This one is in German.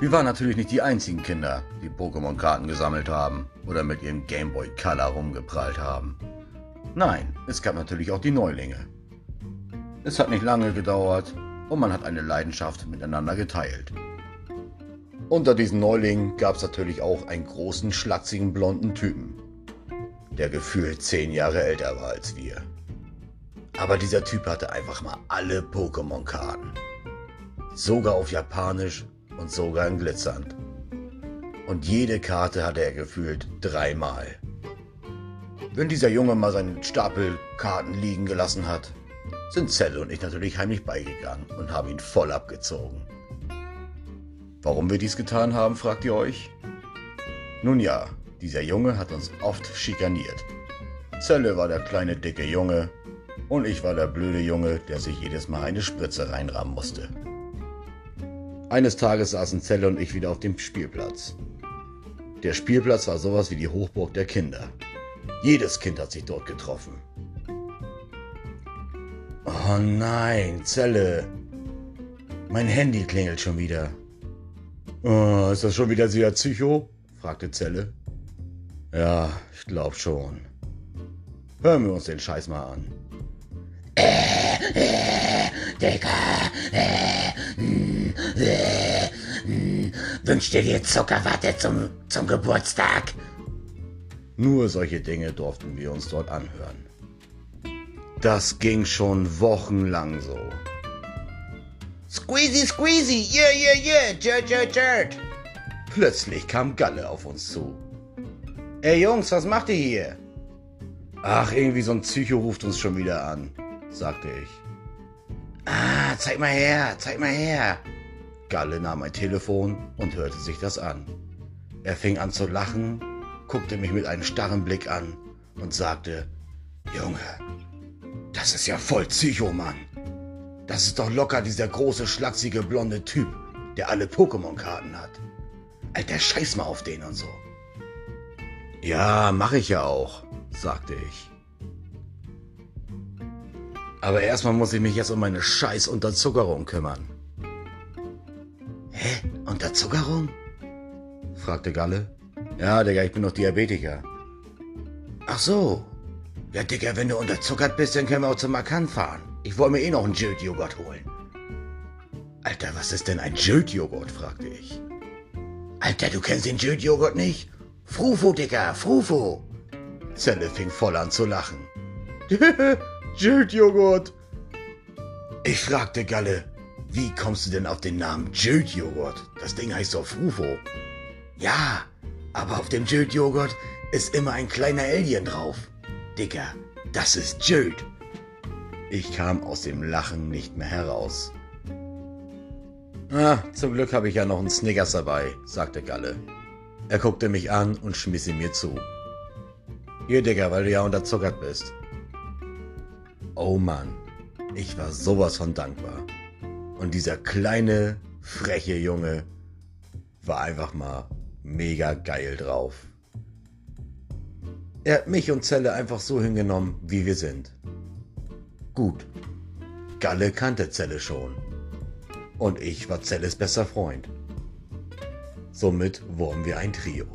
Wir waren natürlich nicht die einzigen Kinder, die Pokémon-Karten gesammelt haben oder mit ihrem Gameboy Color rumgeprallt haben. Nein, es gab natürlich auch die Neulinge. Es hat nicht lange gedauert und man hat eine Leidenschaft miteinander geteilt. Unter diesen Neulingen gab es natürlich auch einen großen, schlatzigen, blonden Typen, der gefühlt zehn Jahre älter war als wir. Aber dieser Typ hatte einfach mal alle Pokémon-Karten. Sogar auf Japanisch und sogar in Glitzernd. Und jede Karte hatte er gefühlt dreimal. Wenn dieser Junge mal seinen Stapel Karten liegen gelassen hat, sind Zelle und ich natürlich heimlich beigegangen und haben ihn voll abgezogen. Warum wir dies getan haben, fragt ihr euch? Nun ja, dieser Junge hat uns oft schikaniert. Zelle war der kleine dicke Junge und ich war der blöde Junge, der sich jedes Mal eine Spritze reinrahmen musste. Eines Tages saßen Zelle und ich wieder auf dem Spielplatz. Der Spielplatz war sowas wie die Hochburg der Kinder. Jedes Kind hat sich dort getroffen. Oh nein, Zelle. Mein Handy klingelt schon wieder. Oh, ist das schon wieder sehr Psycho? fragte Zelle. Ja, ich glaub schon. Hören wir uns den Scheiß mal an. Äh, äh, Digga, äh, äh, äh, wünsch dir dir Zuckerwatte zum, zum Geburtstag? Nur solche Dinge durften wir uns dort anhören. Das ging schon wochenlang so. Squeezy, squeezy, yeah, yeah, yeah, Jert, Jert, Jert. Plötzlich kam Galle auf uns zu. Ey Jungs, was macht ihr hier? Ach, irgendwie so ein Psycho ruft uns schon wieder an, sagte ich. Ah, zeig mal her, zeig mal her. Galle nahm mein Telefon und hörte sich das an. Er fing an zu lachen, guckte mich mit einem starren Blick an und sagte, Junge, das ist ja voll Psycho, Mann. Das ist doch locker dieser große, schlaksige, blonde Typ, der alle Pokémon-Karten hat. Alter, scheiß mal auf den und so. Ja, mach ich ja auch, sagte ich. Aber erstmal muss ich mich jetzt um meine scheiß Unterzuckerung kümmern. Unterzuckerung? fragte Galle. Ja, Digga, ich bin doch Diabetiker. Ach so. Ja, Digga, wenn du unterzuckert bist, dann können wir auch zum Makan fahren. Ich wollte mir eh noch einen Jöd-Joghurt holen. Alter, was ist denn ein Jöd-Joghurt? fragte ich. Alter, du kennst den Jöd-Joghurt nicht? Frufo, Digga, Frufo. Zelle fing voll an zu lachen. Jöd-Joghurt. Ich fragte Galle, wie kommst du denn auf den Namen Jöd-Joghurt? Das Ding heißt doch Frufo. Ja, aber auf dem Jöd-Joghurt ist immer ein kleiner Alien drauf. Digga, das ist Jöd. Ich kam aus dem Lachen nicht mehr heraus. Ah, zum Glück habe ich ja noch einen Snickers dabei, sagte Galle. Er guckte mich an und schmiss ihn mir zu. Hier, Digga, weil du ja unterzuckert bist. Oh Mann, ich war sowas von dankbar. Und dieser kleine, freche Junge war einfach mal mega geil drauf. Er hat mich und Zelle einfach so hingenommen, wie wir sind. Gut. Galle kannte Zelle schon. Und ich war Zelles bester Freund. Somit wurden wir ein Trio.